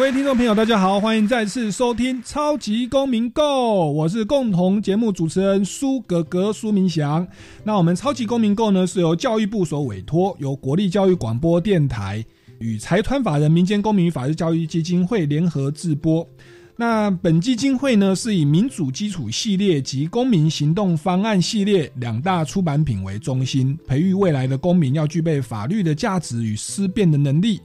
各位听众朋友，大家好，欢迎再次收听《超级公民 Go》，我是共同节目主持人苏格格苏明祥。那我们《超级公民 Go》呢，是由教育部所委托，由国立教育广播电台与财团法人民间公民与法治教育基金会联合制播。那本基金会呢，是以民主基础系列及公民行动方案系列两大出版品为中心，培育未来的公民要具备法律的价值与思辨的能力。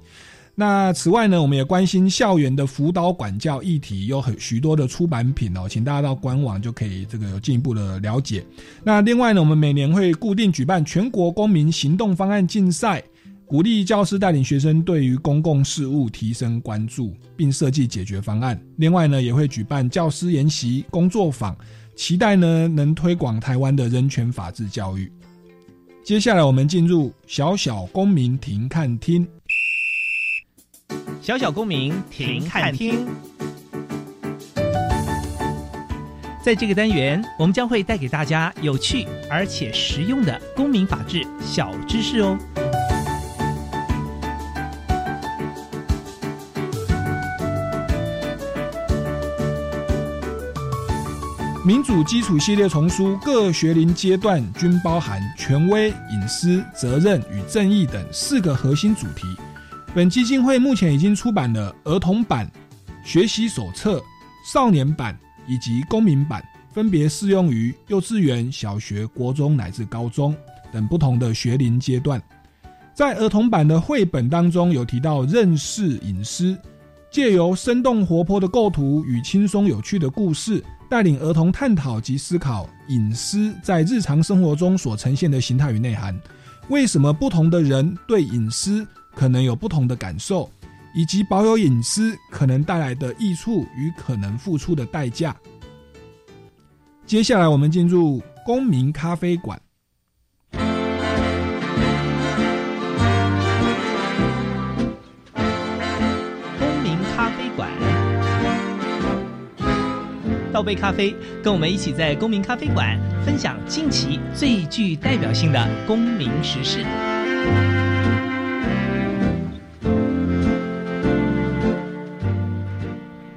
那此外呢，我们也关心校园的辅导管教议题，有很许多的出版品哦，请大家到官网就可以这个有进一步的了解。那另外呢，我们每年会固定举办全国公民行动方案竞赛，鼓励教师带领学生对于公共事务提升关注，并设计解决方案。另外呢，也会举办教师研习工作坊，期待呢能推广台湾的人权法治教育。接下来我们进入小小公民庭看厅。小小公民停看听，在这个单元，我们将会带给大家有趣而且实用的公民法治小知识哦。民主基础系列丛书各学龄阶段均包含权威、隐私、责任与正义等四个核心主题。本基金会目前已经出版了儿童版、学习手册、少年版以及公民版，分别适用于幼稚园、小学、国中乃至高中等不同的学龄阶段。在儿童版的绘本当中，有提到认识隐私，借由生动活泼的构图与轻松有趣的故事。带领儿童探讨及思考隐私在日常生活中所呈现的形态与内涵，为什么不同的人对隐私可能有不同的感受，以及保有隐私可能带来的益处与可能付出的代价。接下来，我们进入公民咖啡馆。公民咖啡馆倒杯咖啡，跟我们一起在公民咖啡馆分享近期最具代表性的公民时事。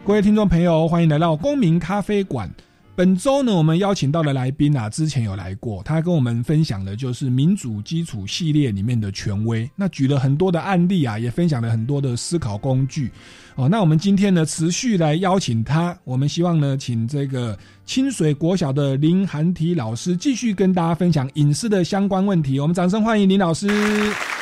各位听众朋友，欢迎来到公民咖啡馆。本周呢，我们邀请到的来宾啊，之前有来过，他跟我们分享的就是民主基础系列里面的权威，那举了很多的案例啊，也分享了很多的思考工具。哦，那我们今天呢，持续来邀请他。我们希望呢，请这个清水国小的林涵体老师继续跟大家分享隐私的相关问题。我们掌声欢迎林老师。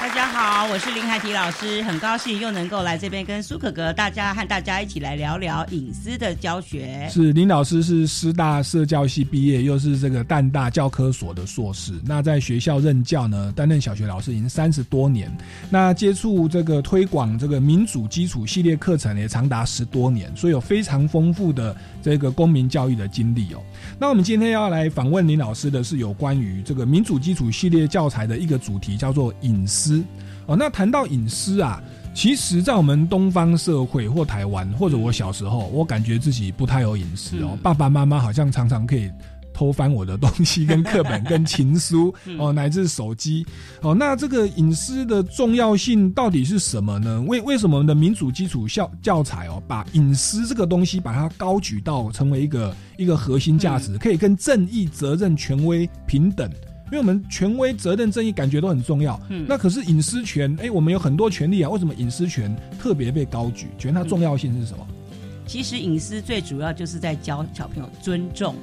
大家好，我是林海体老师，很高兴又能够来这边跟苏可格大家和大家一起来聊聊隐私的教学。是林老师是师大社教系毕业，又是这个淡大教科所的硕士。那在学校任教呢，担任小学老师已经三十多年。那接触这个推广这个民主基础系列课程。也长达十多年，所以有非常丰富的这个公民教育的经历哦。那我们今天要来访问林老师的是有关于这个民主基础系列教材的一个主题，叫做隐私哦。那谈到隐私啊，其实，在我们东方社会或台湾，或者我小时候，我感觉自己不太有隐私哦。爸爸妈妈好像常常可以。偷翻我的东西，跟课本、跟情书 哦，乃至手机哦，那这个隐私的重要性到底是什么呢？为为什么我们的民主基础教教材哦，把隐私这个东西把它高举到成为一个一个核心价值，可以跟正义、责任、权威平等？因为我们权威、责任、正义感觉都很重要，嗯，那可是隐私权，哎，我们有很多权利啊，为什么隐私权特别被高举？觉得它重要性是什么？其实隐私最主要就是在教小朋友尊重。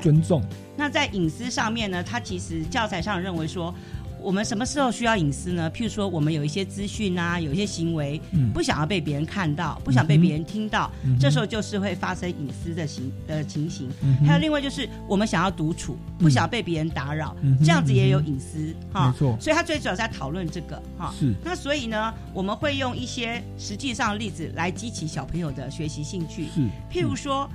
尊重。那在隐私上面呢？他其实教材上认为说，我们什么时候需要隐私呢？譬如说，我们有一些资讯啊，有一些行为嗯不想要被别人看到，不想被别人听到，嗯这时候就是会发生隐私的情的情形。嗯还有另外就是我们想要独处，不想被别人打扰，嗯这样子也有隐私哈没。错，所以他最主要在讨论这个哈。是那所以呢，我们会用一些实际上的例子来激起小朋友的学习兴趣，是，譬如说，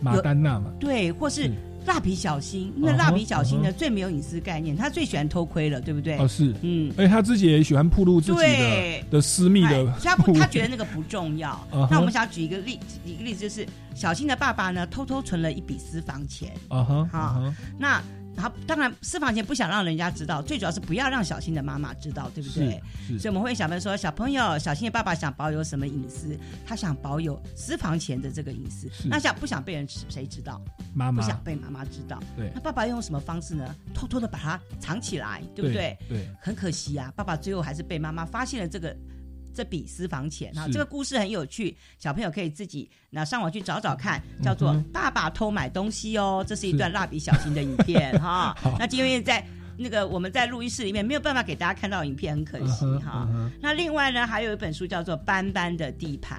马丹娜嘛，对，或是是蜡笔小新，因为嗯哼蜡笔小新嗯呢最没有隐私概念，他最喜欢偷窥了，对不对？哦是，嗯，而且他自己也喜欢暴露自己的的私密哎的所以他不，他觉得那个不重要。那我们想举一个例，举一个例子，就是小新的爸爸呢偷偷存了一笔私房钱，啊哈，好啊哈那然后当然私房钱不想让人家知道，最主要是不要让小新的妈妈知道，对不对？所以我们会小朋友说，小朋友，小新的爸爸想保有什么隐私？他想保有私房钱的这个隐私。那想不想被人知谁知道？妈妈不想被妈妈知道。对那爸爸用什么方式呢？偷偷的把它藏起来，对不对？对，很可惜啊，爸爸最后还是被妈妈发现了这个这笔私房钱哈。是这个故事很有趣，小朋友可以自己那上网去找找看，叫做爸爸偷买东西》哦。这是一段蜡笔小新的影片哈。那因为在那个我们在录音室里面没有办法给大家看到影片，很可惜哈。那另外呢，还有一本书叫做《斑斑的地盘》，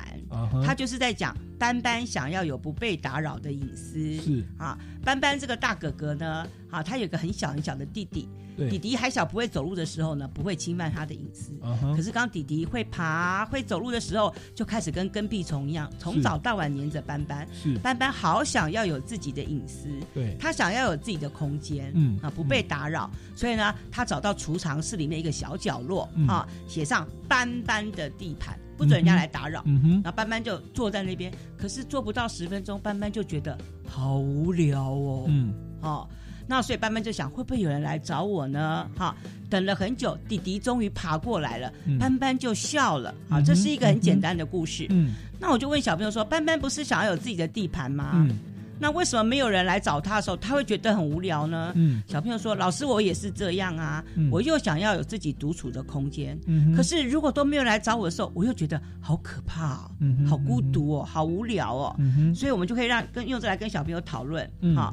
它就是在讲斑斑想要有不被打扰的隐私。是啊，斑斑这个大哥哥呢，啊，他有个很小很小的弟弟，弟，弟还小不会走路的时候呢，不会侵犯他的隐私。可，是刚弟弟会爬、会走路的时候，就开始跟跟屁虫一样，从早到晚黏着斑斑。是，斑斑好想要有自己的隐私，对，他想要有自己的空间，嗯啊，不被打扰。所以呢，他找到储藏室里面一个小角落，嗯啊，写上斑斑的地盘，不准人家来打扰。嗯哼，然后斑斑就坐在那边，可是坐不到十分钟，斑斑就觉得好无聊哦。嗯，哦，那所以班班就想，会不会有人来找我呢？哈、等了很久，弟弟终于爬过来了，嗯斑斑就笑了。啊，嗯这是一个很简单的故事。嗯那我就问小朋友说，班班不是想要有自己的地盘吗？嗯那为什么没有人来找他的时候，他会觉得很无聊呢？嗯小朋友说，老师我也是这样啊，嗯我又想要有自己独处的空间。嗯，可是如果都没有来找我的时候，我又觉得好可怕哦，嗯好孤独哦，好无聊哦。嗯哼，所以我们就可以让跟用这来跟小朋友讨论，嗯哈、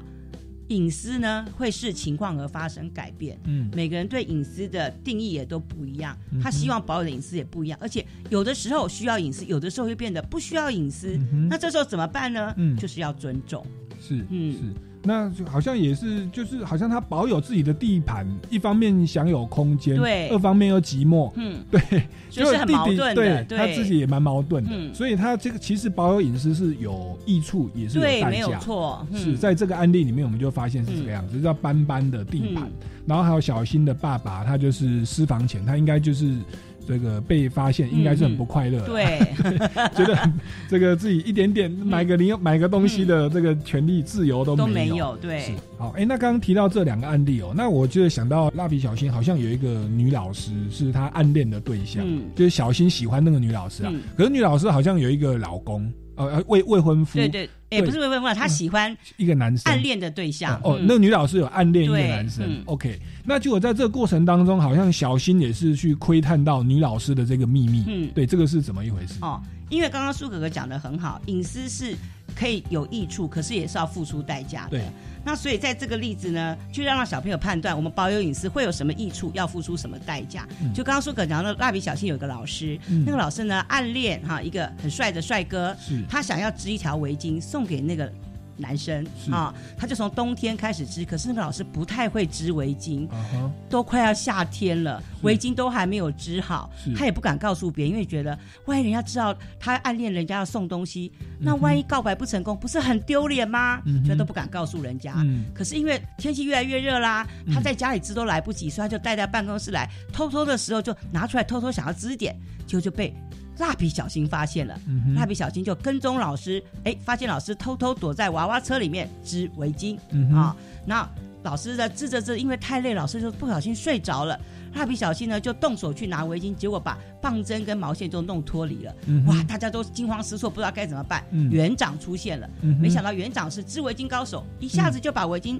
隐私呢会视情况而发生改变。嗯每个人对隐私的定义也都不一样他希望保有的隐私也不一样，而且有的时候需要隐私，有的时候会变得不需要隐私。嗯那这时候怎么办呢？嗯就是要尊重。是嗯是。那就好像也是，就是好像他保有自己的地盘，一方面享有空间，对。二方面又寂寞，嗯，对，就是很弟弟矛盾的，对他自己也蛮矛盾的，嗯。所以他这个其实保有隐私是有益处，也是有对，代没有价。错，嗯。是在这个案例里面，我们就发现是这个样子，叫斑斑的地盘，嗯。然后还有小新的爸爸，他就是私房钱，他应该就是这个被发现，嗯应该是很不快乐，，对，觉得这个自己一点点买个零买个东西的这个权利自由都都没没有，是。对，好，哎、那刚刚提到这两个案例哦，那我就想到蜡笔小新好像有一个女老师是他暗恋的对象，嗯。就是小新喜欢那个女老师啊，嗯。可是女老师好像有一个老公，呃呃未未婚夫，对对，也，不是未婚夫，他喜欢一个男生暗恋的对象哦，那个女老师有暗恋一个男生嗯，OK，那结果在这个过程当中，好像小新也是去窥探到女老师的这个秘密，嗯对，这个是怎么一回事？哦，因为刚刚苏哥哥讲的很好，隐私是可以有益处，可是也是要付出代价的对。那所以在这个例子呢，就要让小朋友判断我们保有隐私会有什么益处，要付出什么代价。嗯就刚刚苏哥讲的，蜡笔小新有一个老师，嗯那个老师呢暗恋哈一个很帅的帅哥，他想要织一条围巾送给那个男生啊，他就从冬天开始织，可是那个老师不太会织围巾，都快要夏天了，围巾都还没有织好，他也不敢告诉别人，因为觉得万一人家知道他暗恋人家要送东西，嗯那万一告白不成功，不是很丢脸吗？嗯哼。所以都不敢告诉人家。嗯。可是因为天气越来越热啦，嗯。他在家里织都来不及，所以他就带到办公室来，偷偷的时候就拿出来，偷偷想要织一点，结果就被蜡笔小新发现了。嗯蜡笔小新就跟踪老师，哎，发现老师偷偷躲在娃娃车里面织围巾。啊，那老师呢织着织，因为太累，老师就不小心睡着了。蜡笔小新呢就动手去拿围巾，结果把棒针跟毛线都弄脱离了。嗯哇，大家都惊慌失措，不知道该怎么办。嗯园长出现了，嗯没想到园长是织围巾高手，一下子就把围巾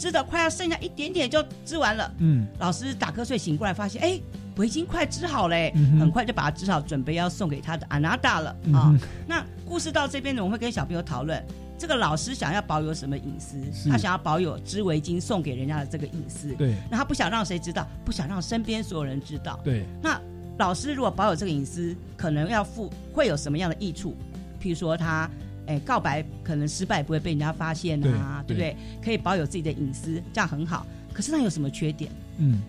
织的快要剩下一点点就织完了。嗯老师打瞌睡醒过来，发现哎，围巾快织好嘞，嗯很快就把它织好，准备要送给他的阿娜达了嗯啊哼。那故事到这边呢，我们会跟小朋友讨论，这个老师想要保有什么隐私？他想要保有织围巾送给人家的这个隐私。对那他不想让谁知道，不想让身边所有人知道。对那老师如果保有这个隐私，可能要付会有什么样的益处？譬如说他。哎，告白可能失败不会被人家发现啊，对对不对？可以保有自己的隐私，这样很好。可是那有什么缺点？嗯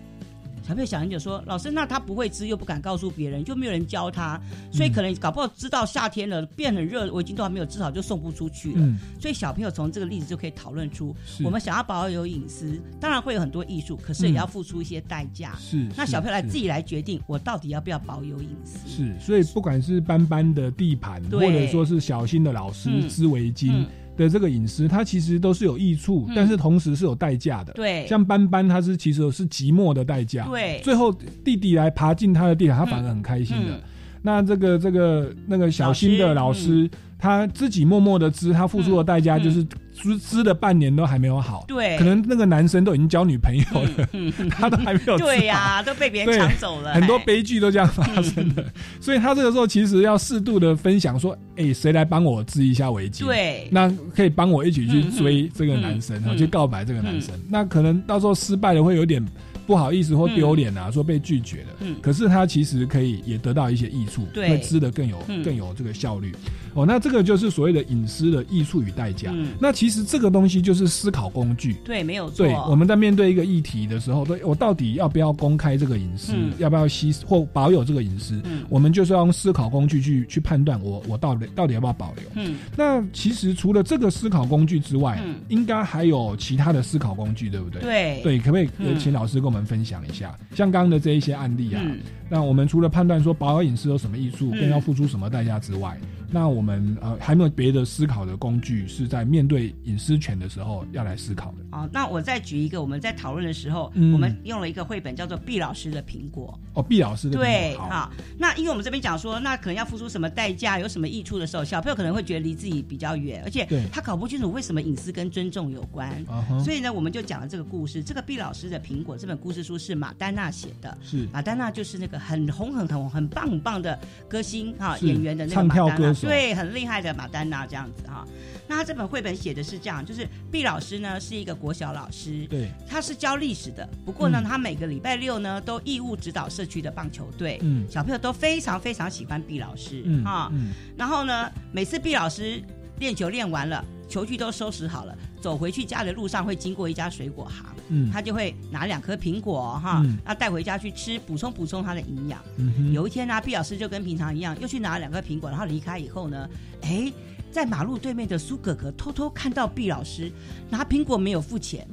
小朋友想很久说，老师，那他不会织又不敢告诉别人，就没有人教他，所以可能搞不好知道夏天了变很热，围巾都还没有织好就送不出去了。嗯。所以小朋友从这个例子就可以讨论出，我们想要保有隐私，当然会有很多艺术，可是也要付出一些代价。是是那小朋友来自己来决定，我到底要不要保有隐私？是，所以不管是斑斑的地盘，或者说是小新的老师嗯。织围巾嗯的这个隐私，它其实都是有益处，嗯但是同时是有代价的。对，像斑斑，它是其实是寂寞的代价。对最后弟弟来爬进他的地盘，他反而很开心的。嗯那这个这个那个小新的老老师，他自己默默的织，他付出的代价嗯。就是织织了半年都还没有好。对，可能那个男生都已经交女朋友了，他都还没有。对呀、都被别人抢走了，很多哎。悲剧都这样发生的，所以他这个时候其实要适度的分享说，哎、谁来帮我织一下围巾？，对，那可以帮我一起去追这个男生，然后去告白这个男生。那可能到时候失败了会有点不好意思或丢脸啊，说被拒绝了。嗯。可是他其实可以也得到一些益处，对。会织的更有嗯。更有这个效率。哦，那这个就是所谓的隐私的艺术与代价。嗯那其实这个东西就是思考工具。对，没有错，对，我们在面对一个议题的时候，对我到底要不要公开这个隐私，嗯要不要吸或保有这个隐私，嗯我们就是要用思考工具去去判断我我到底到底要不要保留。嗯那其实除了这个思考工具之外，嗯应该还有其他的思考工具，对不对？对对，可不可以请老师跟我们分享一下？像刚刚的这一些案例啊，嗯那我们除了判断说保有隐私有什么益处，更要付出什么代价之外，那我们呃还没有别的思考的工具是在面对隐私权的时候要来思考的。哦，那我再举一个，我们在讨论的时候，嗯我们用了一个绘本叫做毕老师的苹果。哦，毕老师的对，好，哈，那因为我们这边讲说，那可能要付出什么代价，有什么益处的时候，小朋友可能会觉得离自己比较远，而且他搞不清楚为什么隐私跟尊重有关。所以呢，我们就讲了这个故事。这个毕老师的苹果这本故事书是马丹娜写的。是马丹娜就是那个很红、很很红、很棒、很棒的歌星哈，是演员的那个唱马丹娜，手对，很厉害的马丹娜这样子哈。那他这本绘本写的是这样，就是毕老师呢是一个国小老师，对，他是教历史的，不过呢，嗯他每个礼拜六呢都义务指导社区的棒球队，嗯小朋友都非常非常喜欢毕老师嗯哈。嗯然后呢，每次毕老师练球练完了，球具都收拾好了，走回去家的路上会经过一家水果行，嗯，他就会拿两颗苹果哈嗯，要带回家去吃，补充补充他的营养。嗯有一天呢，毕老师就跟平常一样，又去拿了两颗苹果，然后离开以后呢，哎，在马路对面的苏哥哥偷偷看到毕老师拿苹果没有付钱，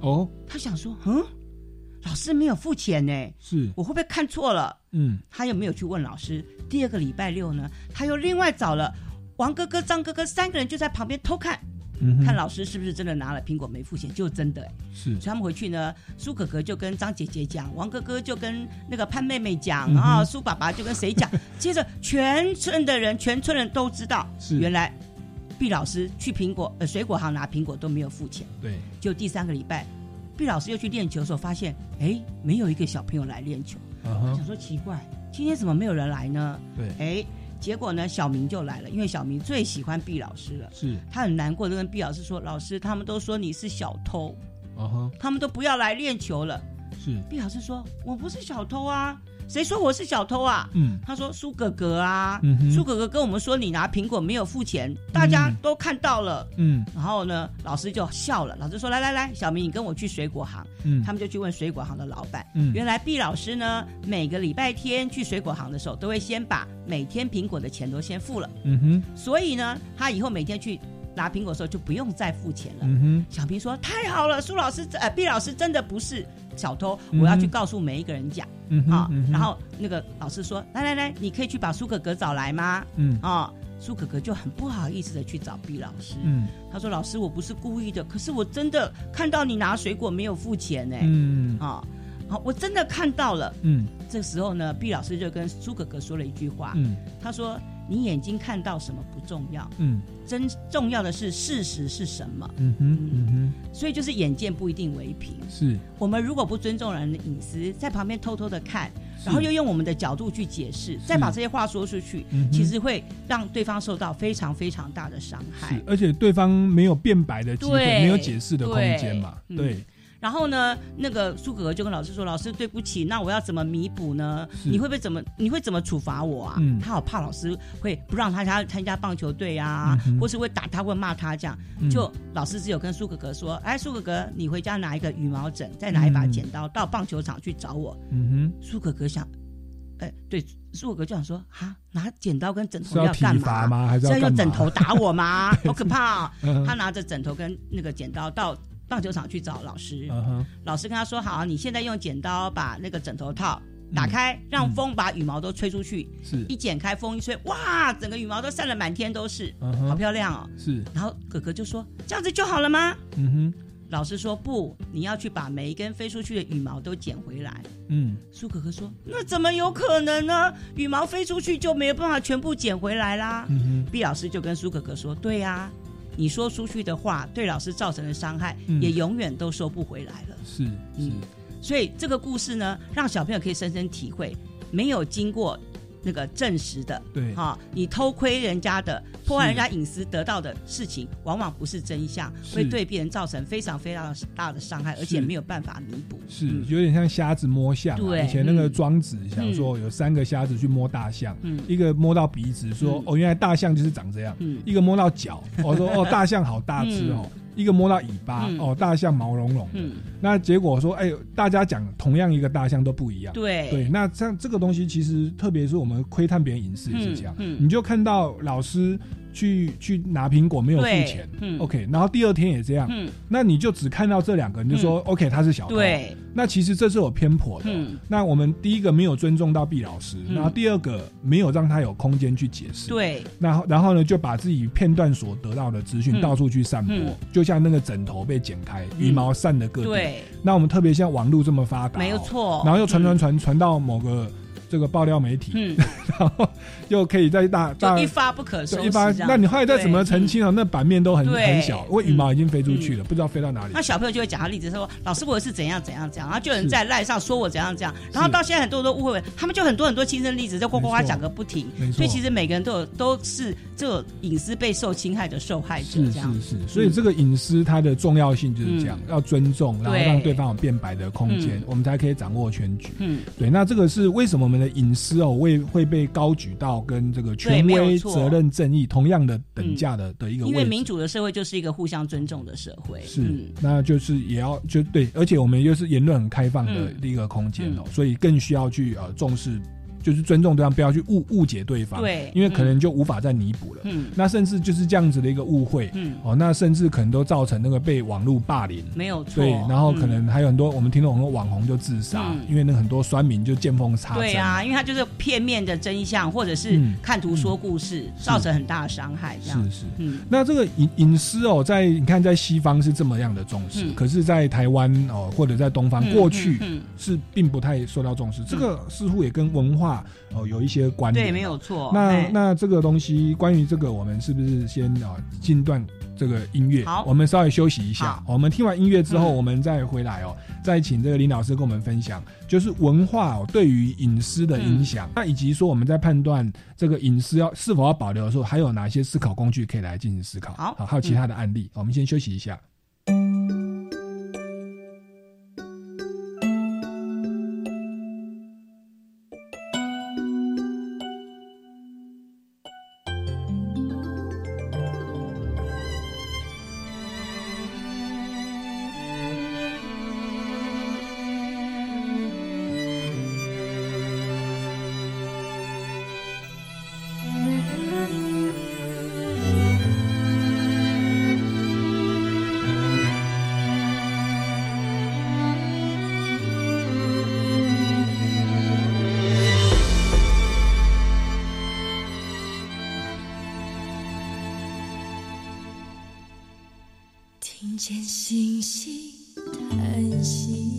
哦。他想说，嗯，老师没有付钱呢，是。我会不会看错了？嗯。他又没有去问老师。第二个礼拜六呢，他又另外找了王哥哥、张哥哥三个人就在旁边偷看，看老师是不是真的拿了苹果没付钱，就真的哎。是所以他们回去呢，苏可可就跟张姐姐讲，王哥哥就跟那个潘妹妹讲啊，苏爸爸就跟谁讲，接着全村的人，全村人都知道，是原来毕老师去苹果呃水果行拿苹果都没有付钱。对就第三个礼拜，毕老师又去练球的时候，发现哎，没有一个小朋友来练球。啊哈想说奇怪，今天怎么没有人来呢？对哎，结果呢，小明就来了，因为小明最喜欢毕老师了。是。他很难过，就跟毕老师说：“老师，他们都说你是小偷，啊哈。他们都不要来练球了。是”毕老师说：“我不是小偷啊，谁说我是小偷啊？”嗯他说：“苏哥哥啊，苏哥哥跟我们说你拿苹果没有付钱，大家嗯都看到了。嗯然后呢，老师就笑了。老师说：“来来来，小明，你跟我去水果行。”嗯他们就去问水果行的老板。嗯原来毕老师呢，每个礼拜天去水果行的时候，都会先把每天苹果的钱都先付了，嗯哼所以呢，他以后每天去拿苹果的时候就不用再付钱了。嗯哼小平说：“太好了，苏老师，呃，毕老师真的不是小偷，嗯我要去告诉每一个人讲嗯啊。然后那个老师说：“来来来，你可以去把苏哥哥找来吗嗯？”啊，苏哥哥就很不好意思的去找毕老师。嗯他说：“老师，我不是故意的，可是我真的看到你拿水果没有付钱呢、嗯啊，好，我真的看到了。嗯这时候呢，毕老师就跟苏哥哥说了一句话，嗯他说：“你眼睛看到什么不重要，嗯。真重要的是事实是什么。嗯哼嗯。哼。所以就是眼见不一定为凭。是。我们如果不尊重人的隐私，在旁边偷偷的看，然后又用我们的角度去解释，再把这些话说出去，嗯其实会让对方受到非常非常大的伤害。是。，而且对方没有辩白的机会，对没有解释的空间嘛，对嗯。对，然后呢，那个苏哥哥就跟老师说：“老师，对不起，那我要怎么弥补呢？你会不会怎么？你会怎么处罚我啊？”嗯他好怕老师会不让他参参加棒球队啊，嗯或是会打他，会骂他这样。嗯就老师只有跟苏哥哥说：“哎，苏哥哥，你回家拿一个羽毛枕，再拿一把嗯剪刀，到棒球场去找我。嗯哼苏哥哥想，哎，对，苏哥哥就想说：“啊，拿剪刀跟枕头，要头干嘛？吗？还是要用枕头？打我吗？好可怕、哦！”嗯他拿着枕头跟那个剪刀到棒球场去找老师。老师跟他说：“好，你现在用剪刀把那个枕头套打嗯开，让风把羽毛都吹出去。是，一剪开，风一吹，哇，整个羽毛都散了满天都是，嗯好，漂亮哦。是，然后哥哥就说：“这样子就好了吗嗯哼，？”老师说：“不，你要去把每一根飞出去的羽毛都捡回来。嗯，”苏哥哥说：“那怎么有可能呢？羽毛飞出去就没有办法全部捡回来啦。嗯哼，毕老师就跟苏哥哥说：“对呀、你说出去的话对老师造成的伤害，嗯。也永远都收不回来了。”是是。嗯，所以这个故事呢，让小朋友可以深深体会，没有经过那个证实的，对。哈、你偷窥人家的、破坏人家隐私得到的事情，往往不是真相，是。会对别人造成非常非常大的伤害，而且是。没有办法弥补。是，嗯。有点像瞎子摸象啊。对。以前那个嗯庄子想说，有三个瞎子去摸大象，嗯。一个摸到鼻子，说嗯。哦，原来大象就是长这样；嗯。一个摸到脚，我说哦，大象好大只哦；一个摸到尾巴，嗯。哦，大象毛茸茸的。嗯，那结果说，哎，大家讲同样一个大象都不一样。对。对，那像这个东西，其实特别是我们窥探别人隐私也是这样，嗯嗯。你就看到老师去去拿苹果没有付对钱、嗯。O k 然后第二天也这样，嗯，那你就只看到这两个，你就说、OK 他是小偷，，对，那其实这是有偏颇的。嗯，那我们第一个没有尊重到毕老师，嗯。然后第二个没有让他有空间去解释，，对，然后然后呢就把自己片段所得到的资讯嗯。到处去散播，嗯。就像那个枕头被剪开，羽毛散的各地。对，那我们特别像网络这么发达、没有。错。然后又传传传传到某个这个爆料媒体，嗯，然后又可以在大大就一发不可收拾一发，那你后来再怎么澄清啊？那版面都很很小，因为羽毛已经飞出去了，不知道飞到哪里。那。小朋友就会讲他例子，说老师我是怎样怎样怎样，然后就有人在赖上说我怎样怎样，然后到现在很多人都误会，他们就很多很多亲身例子，在呱呱呱讲个不停。没。错。所以其实每个人都有都是这种隐私被受侵害的受害者是这样。是。是，所以这个隐私它的重要性就是这样，嗯。要尊重，然后让对方有辩白的空间嗯，我们才可以掌握全局。嗯，对，那这个是为什么我们的隐私哦会会被高举到跟这个权威、责任、正义同样的等价的的一个因为。民主的社会就是一个互相尊重的社会。是，嗯那就是也要就对，而且我们又是言论很开放的嗯一个空间哦，所以更需要去呃重视，就是尊重对方，不要去误误解对方，对因为可能就无法再弥补了。嗯那甚至就是这样子的一个误会，嗯，哦，那甚至可能都造成那个被网络霸凌。没有错。对，然后可嗯能还有很多我们听到很多网红就自杀，嗯因为那很多酸民就见缝插针。对啊，因为他就是片面的真相，或者是嗯看图说故事，造成很大的伤害。这样是，是。嗯那这个隐隐私哦，在你看，在西方是这么样的重视，嗯可是，在台湾哦，或者在东方，嗯过去是并不太受到重视。这个似乎也跟文化哦有一些关联。对，没有。错。那哎那这个东西，关于这个，我们是不是先啊进段这个音乐？好我们稍微休息一下好。我们听完音乐之后，嗯我们再回来哦，再请这个林老师跟我们分享，就是文化哦对于隐私的影响，那以及说我们在判断这个隐私要是否要保留的时候，还有哪些思考工具可以来进行思考？好还有其他的案例。我们先休息一下。看见星星叹息，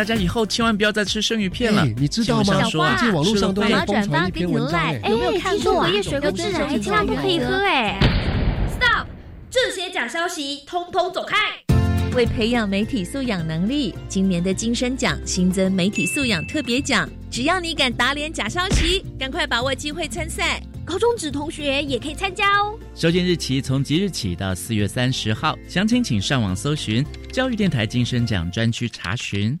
大家以后千万不要再吃生鱼片了。哎你知道吗？新闻上说啊最近网络上都吃了会在疯传一篇文章，哎，有没有看过啊？隔夜水果致癌，千万不可以喝哎！Stop！这些假消息通通走开！为培养媒体素养能力，今年的金声奖新增媒体素养特别奖，只要你敢打脸假消息，赶快把握机会参赛。高中职同学也可以参加哦。收件日期从即日起到四月三十号，详情请上网搜寻教育电台金声奖专区查询。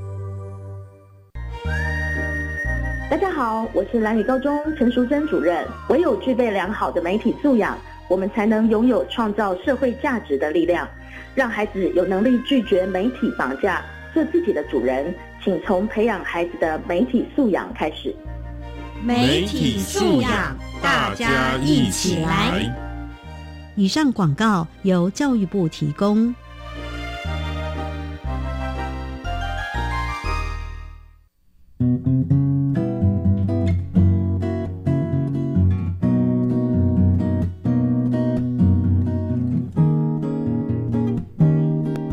大家好，我是蓝屿高中陈淑珍主任。唯有具备良好的媒体素养，我们才能拥有创造社会价值的力量，让孩子有能力拒绝媒体绑架，做自己的主人。请从培养孩子的媒体素养开始。媒体素养，大家一起来。以上广告由教育部提供。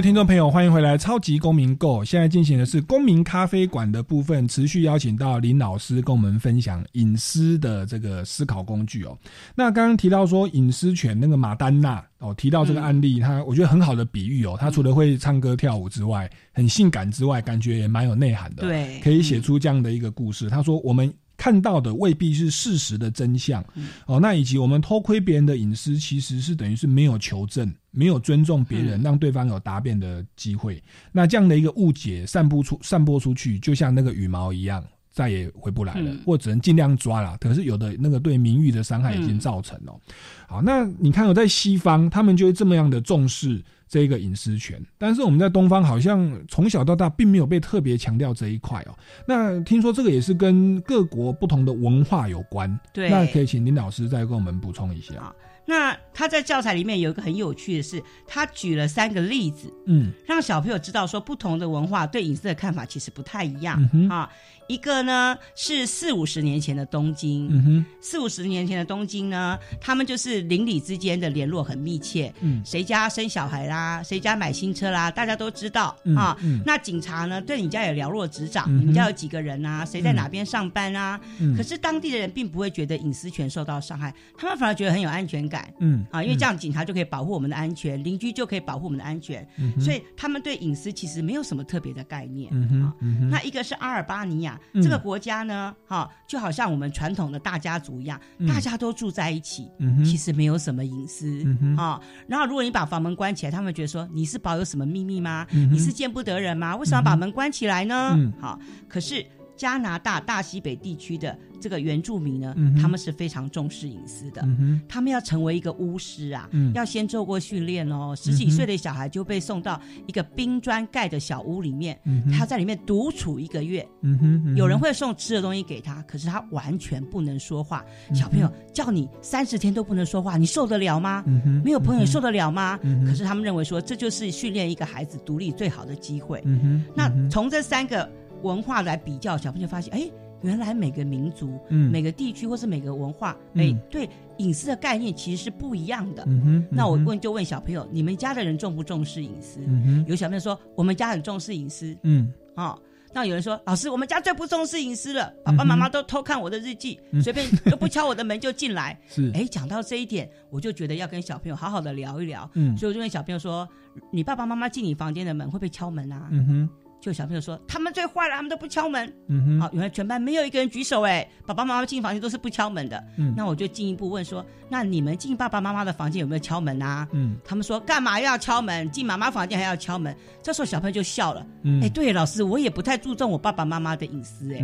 位听众朋友，欢迎回来！超级公民购现在进行的是公民咖啡馆的部分，持续邀请到林老师跟我们分享隐私的这个思考工具哦。那刚刚提到说隐私权，那个马丹娜哦提到这个案例，他我觉得很好的比喻哦。他除了会唱歌跳舞之外，很性感之外，感觉也蛮有内涵的，对可以写出这样的一个故事。他说我们。看到的未必是事实的真相，哦，那以及我们偷窥别人的隐私，其实是等于是没有求证，没有尊重别人，让对方有答辩的机会。那这样的一个误解散布出、散播出去，就像那个羽毛一样，再也回不来了，嗯或只能尽量抓了。可是有的那个对名誉的伤害已经造成了。好，那你看，有在西方，他们就会这么样的重视这个隐私权，但是我们在东方好像从小到大并没有被特别强调这一块哦。那听说这个也是跟各国不同的文化有关，对那可以请林老师再跟我们补充一下。那他在教材里面有一个很有趣的是，他举了三个例子，嗯让小朋友知道说不同的文化对隐私的看法其实不太一样、嗯啊。一个呢是四五十年前的东京，嗯哼，四五十年前的东京呢，他们就是邻里之间的联络很密切，嗯。谁家生小孩啦，谁家买新车啦，大家都知道、嗯啊。嗯。那警察呢，对你家也了若指掌，嗯你们家有几个人啊，谁在哪边上班啊？嗯。可是当地的人并不会觉得隐私权受到伤害，他们反而觉得很有安全感。嗯啊，因为这样警察就可以保护我们的安全，邻居就可以保护我们的安全，嗯所以他们对隐私其实没有什么特别的概念。那一个是阿尔巴尼亚、嗯。这个国家呢，哈、就好像我们传统的大家族一样，嗯。大家都住在一起，嗯其实没有什么隐私嗯哼。啊、然后如果你把房门关起来，他们觉得说你是保有什么秘密吗？嗯你是见不得人吗？为什么要把门关起来呢？嗯。好，可是加拿大大西北地区的这个原住民呢，嗯他们是非常重视隐私的。嗯他们要成为一个巫师啊，嗯要先做过训练哦。十几岁的小孩就被送到一个冰砖盖的小屋里面，嗯他在里面独处一个月。有人会送吃的东西给他，可是他完全不能说话。嗯小朋友叫你三十天都不能说话，你受得了吗？嗯没有朋友受得了吗？嗯可是他们认为说，这就是训练一个孩子独立最好的机会。那从这三个文化来比较，小朋友发现，哎，原来每个民族、嗯每个地区或是每个文化，嗯哎，对隐私的概念其实是不一样的。那我问就问小朋友，你们家的人重不重视隐私？嗯哼有小朋友说，我们家很重视隐私。嗯哦，那有人说，老师，我们家最不重视隐私了，爸爸妈妈都偷看我的日记，嗯随便都不敲我的门就进来。是哎，讲到这一点，我就觉得要跟小朋友好好的聊一聊。嗯所以我就问小朋友说，你爸爸妈妈进你房间的门会不会敲门啊？嗯哼就小朋友说他们最坏了，他们都不敲门。嗯哼，好，原来全班没有一个人举手哎，爸爸妈妈进房间都是不敲门的。嗯那我就进一步问说，那你们进爸爸妈妈的房间有没有敲门啊？嗯他们说干嘛要敲门？进妈妈房间还要敲门？这时候小朋友就笑了。嗯哎，对，老师，我也不太注重我爸爸妈妈的隐私哎。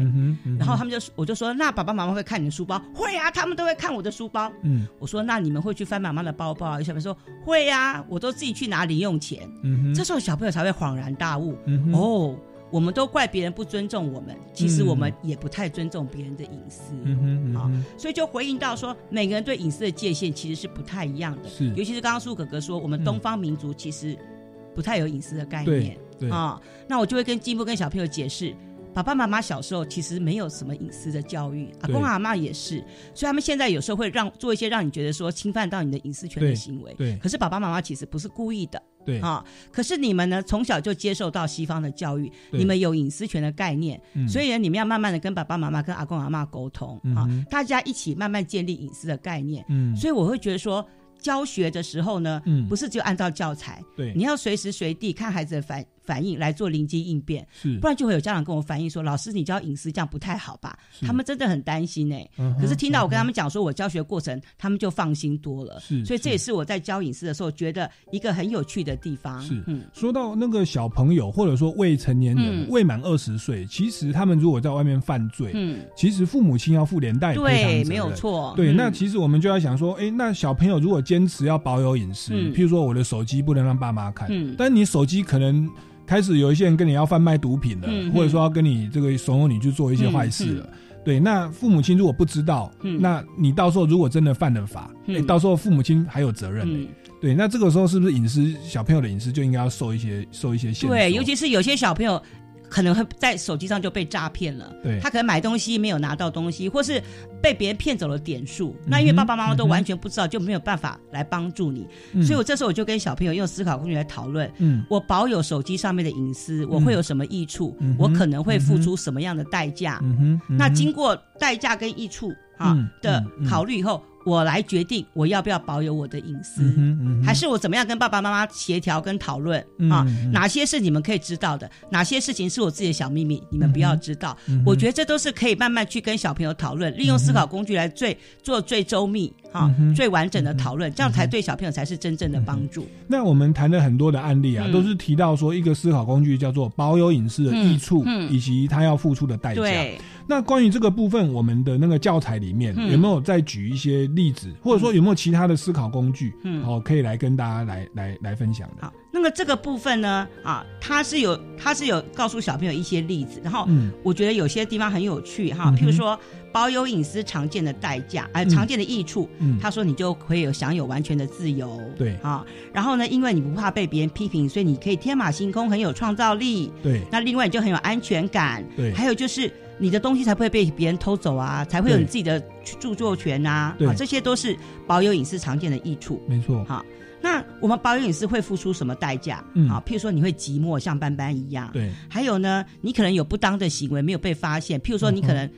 然后他们就我就说，那爸爸妈妈会看你的书包？会啊，他们都会看我的书包。嗯我说，那你们会去翻妈妈的包包啊？有小朋友说会呀、我都自己去拿零用钱。嗯哼，这时候小朋友才会恍然大悟，嗯哼哦，我们都怪别人不尊重我们，其实嗯我们也不太尊重别人的隐私。嗯哼嗯好，所以就回应到说，每个人对隐私的界限其实是不太一样的。是尤其是刚刚苏哥哥说，我们东方民族其实不太有隐私的概念对啊。那我就会跟进一步跟小朋友解释。爸爸妈妈小时候其实没有什么隐私的教育，阿公阿妈也是，所以他们现在有时候会让做一些让你觉得说侵犯到你的隐私权的行为。对可是爸爸妈妈其实不是故意的，对啊。可是你们呢，从小就接受到西方的教育，你们有隐私权的概念，嗯所以呢，你们要慢慢的跟爸爸妈妈、跟阿公阿妈沟通啊，大家一起慢慢建立隐私的概念。嗯所以我会觉得说。教学的时候呢，嗯不是就按照教材，对你要随时随地看孩子的反反应来做临机应变，是。不然就会有家长跟我反映说，老师你教隐私这样不太好吧？他们真的很担心哎、嗯哼可是听到我跟他们讲说我教学过程，他们就放心多了。是所以这也是。我在教隐私的时候觉得一个很有趣的地方。是。嗯，说到那个小朋友，或者说未成年人、嗯。未满二十岁，其实他们如果在外面犯罪，嗯，其实父母亲要负连带责任。对没有错。对，嗯。那其实我们就要想说，哎，那小朋友如果坚持要保有隐私，嗯。譬如说我的手机不能让爸妈看，嗯。但你手机可能。开始有一些人跟你要贩卖毒品了，嗯或者说要跟你这个怂恿你去做一些坏事了。对，那父母亲如果不知道，嗯那你到时候如果真的犯了法，到时候父母亲还有责任、嗯对，那这个时候是不是隐私小朋友的隐私就应该要受一些受一些限制？对，尤其是有些小朋友。可能会在手机上就被诈骗了，对。他可能买东西没有拿到东西，或是被别人骗走了点数。嗯那因为爸爸妈妈都完全不知道，就没有办法来帮助你。嗯。所以我这时候我就跟小朋友用思考工具来讨论，嗯。我保有手机上面的隐私，我会有什么益处？嗯。我可能会付出什么样的代价？那经过代价跟益处啊、嗯。的考虑以后，我来决定我要不要保有我的隐私，嗯嗯还是我怎么样跟爸爸妈妈协调跟讨论、嗯啊嗯？哪些是你们可以知道的，哪些事情是我自己的小秘密，你们不要知道。嗯我觉得这都是可以慢慢去跟小朋友讨论，利用思考工具来最做最周密哈、嗯哼最完整的讨论，这样才对小朋友才是真正的帮助。那我们谈了很多的案例啊，嗯。都是提到说一个思考工具叫做保有隐私的益处，以及他要付出的代价。对，那关于这个部分，我们的那个教材里面、嗯。有没有再举一些例子，或者说有没有其他的思考工具，嗯。好、可以来跟大家来来来分享的？好，那么这个部分呢，啊，它是有它是有告诉小朋友一些例子，然后嗯。我觉得有些地方很有趣哈，譬如说保有隐私常见的代价，呃，嗯。常见的益处，嗯。他说你就可以有享有完全的自由，对。啊，然后呢，因为你不怕被别人批评，所以你可以天马行空，很有创造力，对。那另外你就很有安全感，对。还有就是你的东西才不会被别人偷走啊，才会有你自己的著作权啊，啊，这些都是保有隐私常见的益处。没错，好，那我们保有隐私会付出什么代价？嗯好，譬如说你会寂寞，像斑斑一样。对，还有呢，你可能有不当的行为没有被发现，譬如说你可能，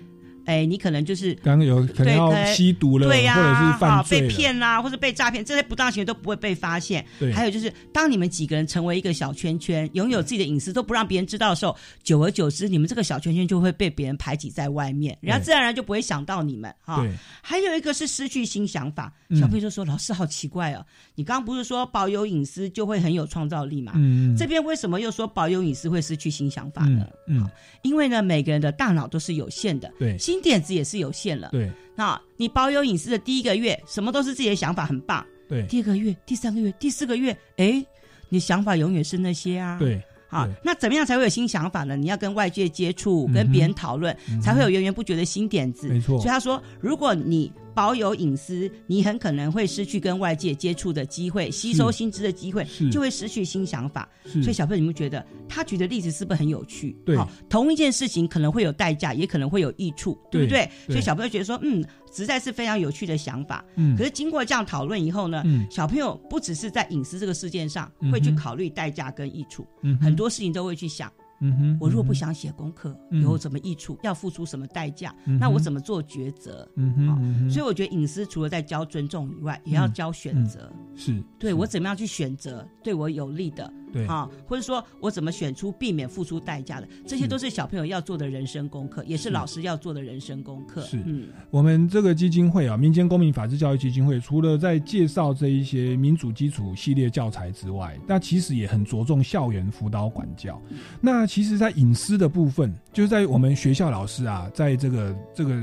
哎、你可能就是刚刚有可能要吸毒了，对呀、或者是犯好被，骗啦，或者被诈骗，这些不当行为都不会被发现。对还有就是，当你们几个人成为一个小圈圈，拥有自己的隐私都不让别人知道的时候，久而久之，你们这个小圈圈就会被别人排挤在外面，人家自然而然就不会想到你们哈。对还有一个是失去新想法，嗯小朋友就说：“老师好奇怪哦，你刚刚不是说保有隐私就会很有创造力嘛？嗯嗯这边为什么又说保有隐私会失去新想法呢？嗯嗯，因为呢，每个人的大脑都是有限的，对新点子也是有限了。对那你保有隐私的第一个月，什么都是自己的想法，很棒。对第二个月、第三个月、第四个月，哎，你的想法永远是那些啊。对。好，那怎么样才会有新想法呢？你要跟外界接触，跟别人讨论，嗯才会有源源不绝的新点子。没错所以他说，如果你保有隐私，你很可能会失去跟外界接触的机会，吸收新知的机会，就会失去新想法。所以小朋友，你们觉得他举的例子是不是很有趣？对好同一件事情可能会有代价，也可能会有益处，对不对对？所以小朋友觉得说，嗯，实在是非常有趣的想法。嗯可是经过这样讨论以后呢，嗯小朋友不只是在隐私这个事件上嗯会去考虑代价跟益处，嗯很多事情都会去想。嗯哼，我如果不想写功课，嗯有什么益处？要付出什么代价？嗯那我怎么做抉择？嗯哼所以我觉得隐私除了在教尊重以外，也要教选择。是对我怎么样去选择对我有利的，对啊，或者说我怎么选出避免付出代价的，这些都是小朋友要做的人生功课，也是老师要做的人生功课。是嗯，我们这个基金会啊，民间公民法治教育基金会，除了在介绍这一些民主基础系列教材之外，那其实也很着重校园辅导管教。那其实，在隐私的部分，就是在我们学校老师啊，在这个这个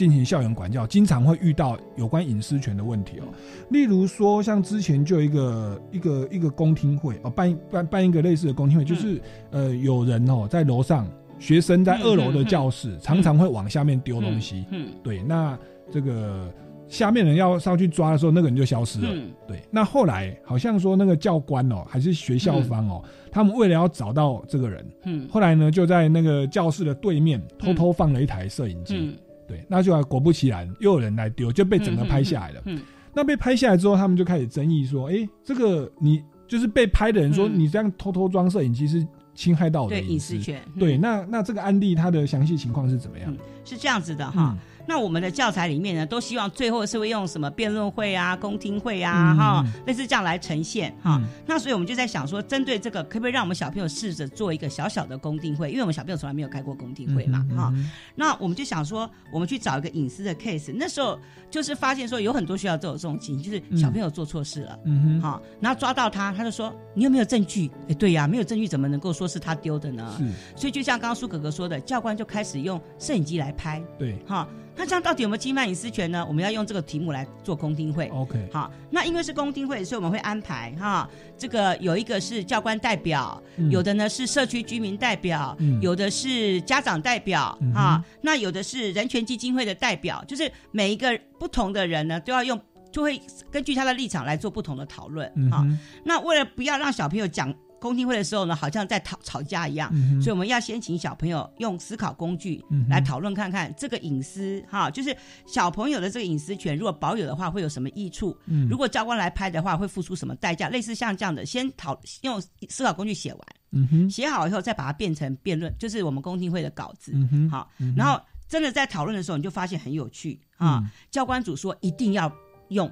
进行校园管教，经常会遇到有关隐私权的问题哦。例如说，像之前就有一个一个一个公听会哦，办办办一个类似的公听会，就是、呃，有人哦在楼上，学生在二楼的教室，常常会往下面丢东西。嗯对，那这个下面人要上去抓的时候，那个人就消失了。嗯对，那后来好像说那个教官哦，还是学校方哦，他们为了要找到这个人，嗯后来呢就在那个教室的对面偷偷放了一台摄影机。嗯对，那就果不其然，又有人来丢，就被整个拍下来了。嗯那被拍下来之后，他们就开始争议说：“哎、这个你就是被拍的人说，嗯你这样偷偷装摄影机是侵害到我的对隐隐私权嗯对，那那这个案例它的详细情况是怎么样？是这样子的哈。嗯那我们的教材里面呢，都希望最后是会用什么辩论会啊、公听会啊，嗯哈、嗯类似这样来呈现哈。嗯那所以我们就在想说，针对这个，可不可以让我们小朋友试着做一个小小的公听会？因为我们小朋友从来没有开过公听会嘛，哈、嗯那我们就想说，我们去找一个隐私的 case。那时候就是发现说，有很多学校都有这种情形，就是小朋友做错事了，嗯哼好、然后抓到他，他就说你有没有证据？哎，对呀、没有证据怎么能够说是他丢的呢？所以就像刚刚苏哥哥说的，教官就开始用摄影机来拍，对哈，那这样到底有没有侵犯隐私权呢？我们要用这个题目来做公听会。OK 好，那因为是公听会，所以我们会安排哈，这个有一个是教官代表，嗯有的呢是社区居民代表，嗯有的是家长代表哈，那有的是人权基金会的代表，就是每一个不同的人呢都要用。就会根据他的立场来做不同的讨论哈、那为了不要让小朋友讲公听会的时候呢，好像在吵吵架一样，嗯所以我们要先请小朋友用思考工具来讨论看看这个隐私哈，就是小朋友的这个隐私权，如果保有的话会有什么益处？嗯如果教官来拍的话，会付出什么代价？类似像这样的，先讨用思考工具写完，嗯哼写好以后再把它变成辩论，就是我们公听会的稿子。嗯哼好然后真的在讨论的时候，你就发现很有趣啊。嗯教官组说一定要用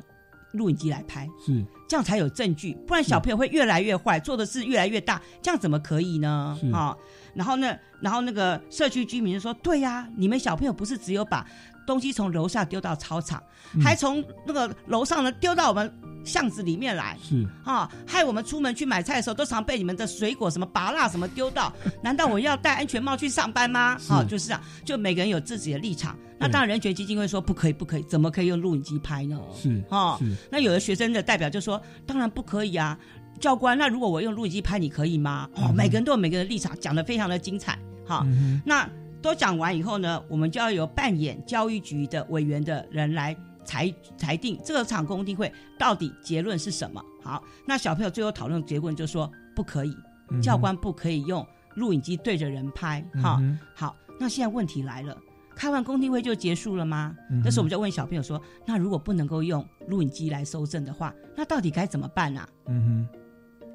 录影机来拍，是。这样才有证据，不然小朋友会越来越坏，做的事越来越大，这样怎么可以呢？是？啊，然后呢，然后那个社区居民就说：“对呀、你们小朋友不是只有把东西从楼下丢到操场，嗯还从那个楼上呢丢到我们巷子里面来。”是啊，害我们出门去买菜的时候，都常被你们的水果什么拔蜡什么丢到。难道我要戴安全帽去上班吗？是啊，就是这样，就每个人有自己的立场。那对当然，人权基金会说不可以，不可以，怎么可以用录影机拍呢？是哦是那有的学生的代表就说，当然不可以啊，教官，那如果我用录影机拍，你可以吗？哦，嗯每个人都有每个人的立场，讲的非常的精彩。哈、嗯那都讲完以后呢，我们就要由扮演教育局的委员的人来裁裁定这个场公听会到底结论是什么。好，那小朋友最后讨论结论就说不可以，教官不可以用录影机对着人拍。哈、嗯好，那现在问题来了。开完公听会就结束了吗？嗯哼这时候我们就问小朋友说：“那如果不能够用录影机来搜证的话，那到底该怎么办啊嗯哼，？”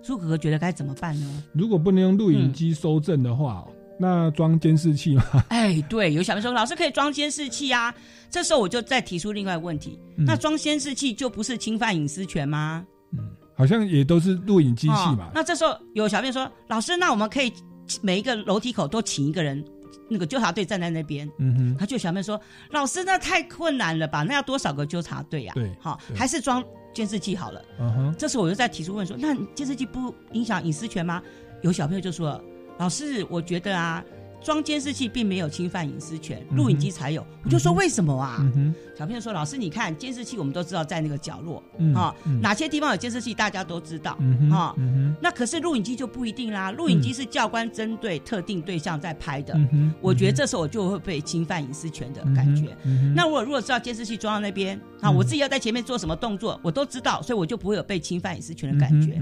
朱哥哥觉得该怎么办呢？如果不能用录影机收证的话，那装监视器吗？哎，对，有小朋友说老师可以装监视器啊。这时候我就再提出另外一个问题：嗯那装监视器就不是侵犯隐私权吗？好像也都是录影机器哦嘛。那这时候有小朋友说：“老师，那我们可以每一个楼梯口都请一个人，那个纠察队站在那边。”嗯哼，他就小朋友说：“老师，那太困难了吧？那要多少个纠察队呀、对好，对还是装监视器好了。嗯哼，这时候我就再提出问说：那监视器不影响隐私权吗？有小朋友就说了：老师，我觉得啊，装监视器并没有侵犯隐私权，录影机才有。我就说为什么啊？小朋友说：老师，你看监视器，我们都知道在那个角落嗯啊、嗯哪些地方有监视器，大家都知道啊。那可是录影机就不一定啦，录影机是教官针对特定对象在拍的。我觉得这时候我就会被侵犯隐私权的感觉。嗯那我如果知道监视器装到那边啊，嗯我自己要在前面做什么动作，我都知道，所以我就不会有被侵犯隐私权的感觉。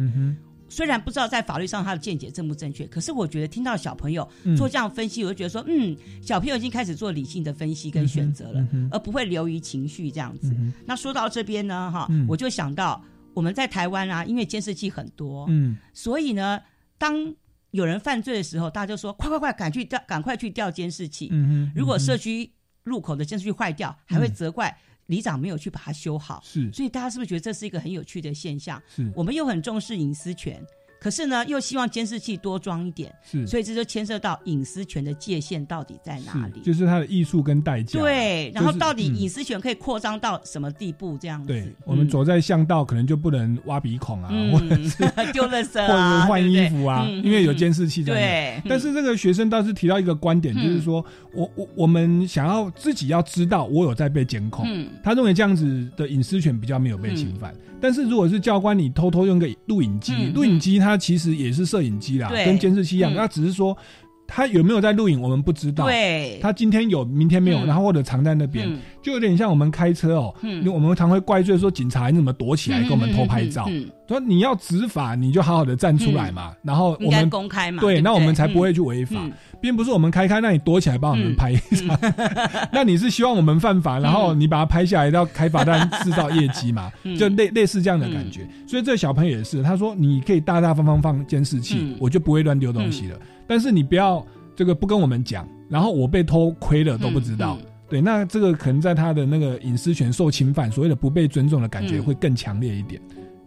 虽然不知道在法律上他的见解正不正确，可是我觉得听到小朋友嗯。做这样分析，我就觉得说，嗯，小朋友已经开始做理性的分析跟选择了，而不会流于情绪这样子。嗯那说到这边呢，哈，嗯。我就想到我们在台湾啊，因为监视器很多，嗯。所以呢，当有人犯罪的时候，大家就说快快快，赶去调，赶快去调监视器。嗯嗯如果社区入口的监视器坏掉，还会责怪里长没有去把它修好。是所以大家是不是觉得这是一个很有趣的现象？是我们又很重视隐私权，可是呢，又希望监视器多装一点，是所以这就牵涉到隐私权的界限到底在哪里？就是它的艺术跟代价。对，然后到底嗯隐私权可以扩张到什么地步？这样子，对，我们走在巷道可能就不能挖鼻孔啊，嗯或者是 丢垃圾 或者啊换衣服啊，对对嗯因为有监视器在那。对但是这个学生倒是提到一个观点，嗯就是说我我我们想要自己要知道我有在被监控，嗯他认为这样子的隐私权比较没有被侵犯。但是如果是教官你偷偷用个录影机，嗯录影机它其实也是摄影机啦，跟监视器一样，嗯那只是说。他有没有在录影，我们不知道。对他今天有，明天没有，嗯然后或者藏在那边，嗯就有点像我们开车哦。嗯因为我们常会怪罪说警察你怎么躲起来给我们偷拍照。说你要执法，你就好好的站出来嘛，然后我们公开嘛对，对对那我们才不会去违法嗯，并不是我们开开，那你躲起来帮我们拍一张，那你是希望我们犯法，然后你把它拍下来，要开罚单制造业绩嘛？嗯就类类似这样的感觉。所以这个小朋友也是，他说你可以大大方方放监视器嗯，我就不会乱丢东西了，但是你不要这个不跟我们讲，然后我被偷窥了都不知道。嗯对，那这个可能在他的那个隐私权受侵犯，所谓的不被尊重的感觉嗯会更强烈一点。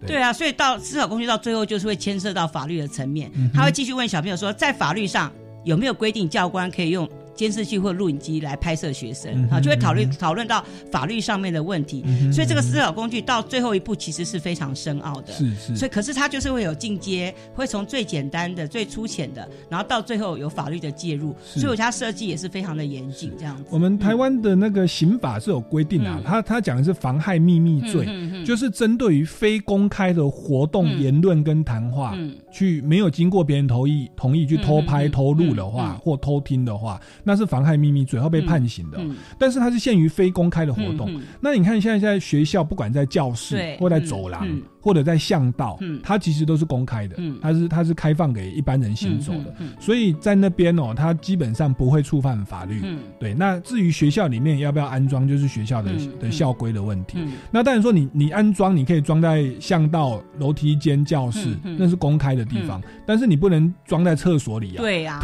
对。啊，所以到司法工具到最后就是会牵涉到法律的层面，嗯他会继续问小朋友说，在法律上有没有规定教官可以用监视器或录影机来拍摄学生啊？就会讨论讨论到法律上面的问题。嗯，所以这个思考工具到最后一步其实是非常深奥的。是是。所以可是它就是会有进阶，会从最简单的、最粗浅的，然后到最后有法律的介入，所以我它设计也是非常的严谨，这样子。我们台湾的那个刑法是有规定啊，嗯。他他讲的是妨害秘密罪，就是针对于非公开的活动、嗯言论跟谈话，嗯。去没有经过别人同意同意去偷拍、偷录的话，嗯。或偷听的话，那是妨害秘密罪，要被判刑的。但是它是限于非公开的活动。那你看现在在学校，不管在教室或在走廊。或者在巷道，嗯。它其实都是公开的，嗯。它是它是开放给一般人行走的，所以在那边哦，它基本上不会触犯法律。嗯。对，那至于学校里面要不要安装，就是学校的、嗯的校规的问题。嗯。那当然说你你安装，你可以装在巷道、楼梯间、教室，那是公开的地方，但是你不能装在厕所里啊。对 呀、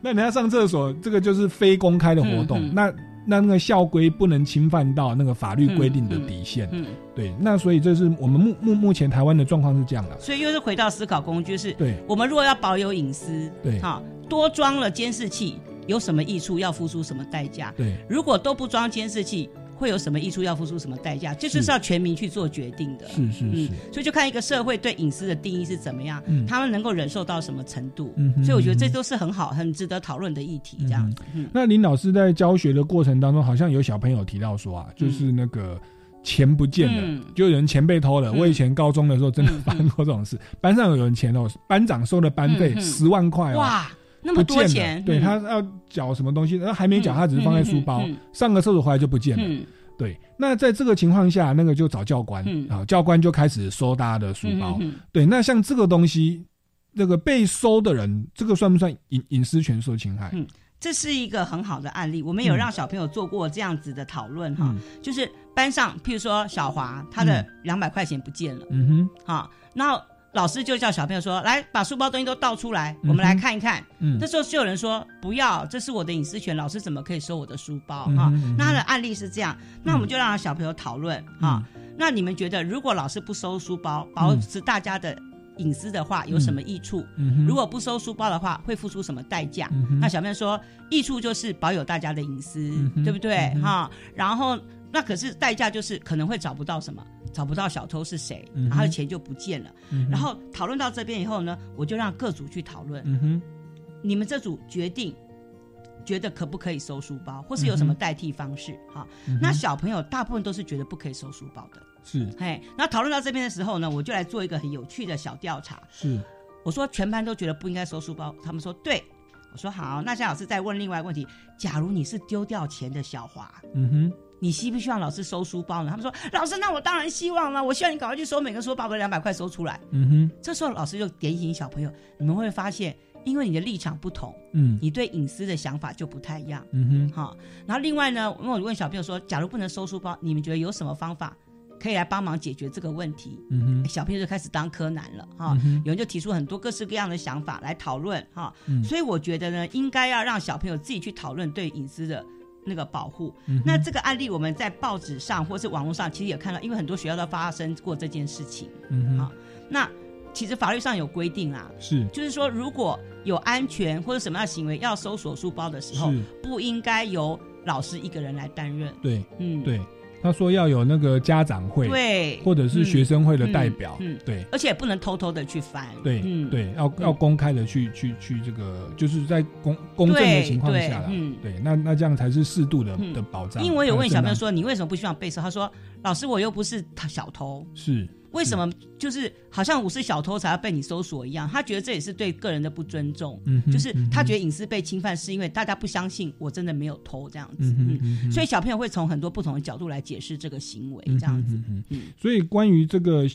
那你要上厕所，这个就是非公开的活动，嗯嗯那那那个校规不能侵犯到那个法律规定的底线。嗯，对，那所以这是我们目目目前台湾的状况是这样的。所以又是回到思考工具，是对。我们如果要保有隐私，对。哈，多装了监视器有什么益处，要付出什么代价？对，如果都不装监视器，会有什么益处，要付出什么代价？这就是要全民去做决定的。是是是，所以就看一个社会对隐私的定义是怎么样，嗯他们能够忍受到什么程度。嗯哼所以我觉得这都是很好、很值得讨论的议题。这样子，嗯那林老师在教学的过程当中，好像有小朋友提到说啊，就是那个钱不见了，嗯就有人钱被偷了。嗯我以前高中的时候真的发生过这种事，班上有人钱哦，班长收的班费十万块哦，哇，那么不见了多钱，对嗯。他要缴什么东西，然后还没缴，嗯他只是放在书包嗯嗯嗯，上个厕所回来就不见了。嗯。对，那在这个情况下，那个就找教官嗯啊，教官就开始收大家的书包。嗯嗯嗯。对，那像这个东西，那个被收的人，这个算不算隐隐私权受侵害？嗯，这是一个很好的案例，我们有让小朋友做过这样子的讨论哈，嗯。就是班上，譬如说小华他的两百块钱不见了，嗯哼，哈，然后老师就叫小朋友说，来把书包东西都倒出来，嗯我们来看一看。嗯。这时候就有人说不要，这是我的隐私权，老师怎么可以收我的书包？哈、那他的案例是这样，那我们就让小朋友讨论哈、嗯。那你们觉得，如果老师不收书包，保持大家的隐私的话，有什么益处？如果不收书包的话，会付出什么代价？嗯那小朋友说，益处就是保有大家的隐私，嗯对不对？哈、然后那可是代价就是可能会找不到什么，找不到小偷是谁，嗯然后钱就不见了。嗯然后讨论到这边以后呢，我就让各组去讨论，嗯哼，你们这组决定。觉得可不可以收书包，或是有什么代替方式？哈、那小朋友大部分都是觉得不可以收书包的。是嘿，那讨论到这边的时候呢，我就来做一个很有趣的小调查。是，我说全班都觉得不应该收书包，他们说对。我说好，那夏老师再问另外一个问题：假如你是丢掉钱的小华，嗯哼，你希不希望老师收书包呢？他们说老师，那我当然希望了，我希望你赶快去收每个书包，把两百块收出来。嗯哼，这时候老师就点醒小朋友，你们会发现，因为你的立场不同，嗯你对隐私的想法就不太一样。嗯哼，好，然后另外呢，我问小朋友说，假如不能收书包，你们觉得有什么方法可以来帮忙解决这个问题？嗯哼，小朋友就开始当柯南了哈、嗯有人就提出很多各式各样的想法来讨论哈、嗯所以我觉得呢，应该要让小朋友自己去讨论对隐私的那个保护。嗯那这个案例我们在报纸上或是网络上其实也看到，因为很多学校都发生过这件事情。嗯哼好，那其实法律上有规定啊，是就是说如果有安全或者什么样的行为要搜索书包的时候，不应该由老师一个人来担任。对，嗯，对，他说要有那个家长会，对或者是学生会的嗯代表，嗯，对。而且不能偷偷的去翻。对，嗯，对，要要公开的去去去这个，就是在公公正的情况下嗯对，那那这样才是适度的嗯的保障。因为我有问小朋友说，你为什么不希望被搜？他说，老师，我又不是小偷，是为什么就是好像我是小偷才要被你搜索一样？他觉得这也是对个人的不尊重，嗯就是他觉得隐私被侵犯，是因为大家不相信我真的没有偷这样子。嗯嗯所以小朋友会从很多不同的角度来解释这个行为，嗯这样子。嗯嗯嗯所以关于这个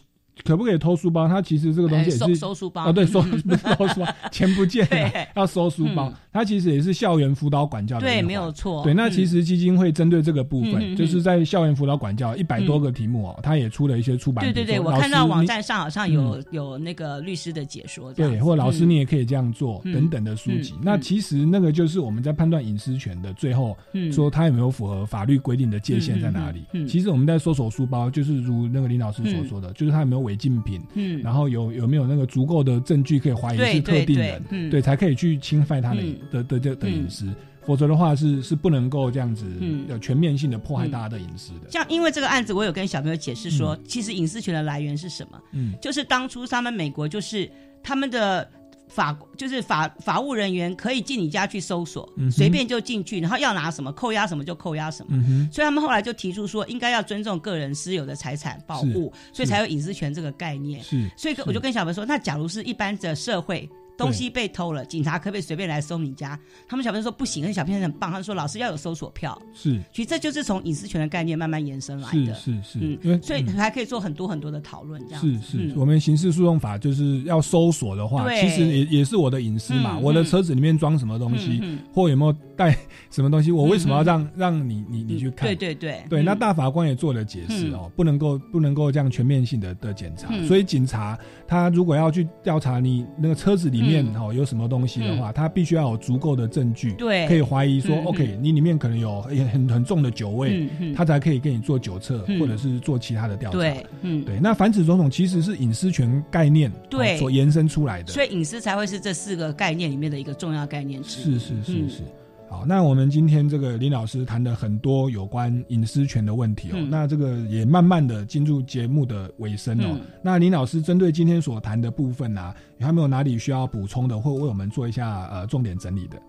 可不可以偷书包，它其实这个东西也是、哎收收书包。啊，对，收嗯 不是偷书包，钱不见了，要收书包。嗯，它其实也是校园辅导管教的对，没有错。对，那嗯。其实基金会针对这个部分，就是在校园辅导管教一百多个题目哦，它也出了一些出版。对对对，我看到网站上好像有、嗯。有那个律师的解说对，或老师嗯你也可以这样做、嗯。等等的书籍。嗯那其实那个就是我们在判断隐私权的最后，嗯。说他有没有符合法律规定的界限在哪里。其实我们在搜索书包，就是如那个林老师所说的，就是他有没有违禁品，嗯。然后有有没有那个足够的证据可以怀疑是特定对人，对嗯。对，才可以去侵犯他的、嗯。的的的隐私。否则的话是是不能够这样子嗯。有全面性的迫害大家的隐私的。像因为这个案子，我有跟小朋友解释说，其实隐私权的来源是什么？嗯。就是当初他们美国就是他们的法，就是法法务人员可以进你家去搜索嗯，随、便就进去，然后要拿什么扣押什么就扣押什么。嗯，所以他们后来就提出说，应该要尊重个人私有的财产保护，所以才有隐私权这个概念。是所以我就跟小朋友说，那假如是一般的社会。东西被偷了，警察可不可以随便来搜你家？他们小朋友说不行，而且小朋友很棒，他说老师要有搜索票。是。其实这就是从隐私权的概念慢慢延伸来的。是是是，因为嗯，所以还可以做很多很多的讨论，这样是是，嗯。我们刑事诉讼法就是要搜索的话，其实也也是我的隐私嘛。嗯我的车子里面装什么东西，或有没有带什么东西，我为什么要嗯让、让你你你去看？对对对。对，嗯。那大法官也做了解释哦，不能够不能够这样全面性的的检查。嗯。所以警察他如果要去调查你那个车子里面嗯。哦有什么东西的话，他必须要有足够的证据，对。可以怀疑说、OK，你里面可能有很很很重的酒味，他才可以给你做酒测、嗯。或者是做其他的调查。对，嗯，对，那反指总统其实是隐私权概念对。哦所延伸出来的。所以隐私才会是这四个概念里面的一个重要概念。是是是嗯。是。好，那我们今天这个林老师谈的很多有关隐私权的问题哦，嗯。那这个也慢慢的进入节目的尾声哦。嗯。那林老师针对今天所谈的部分啊，有没有哪里需要补充的，或为我们做一下呃重点整理的？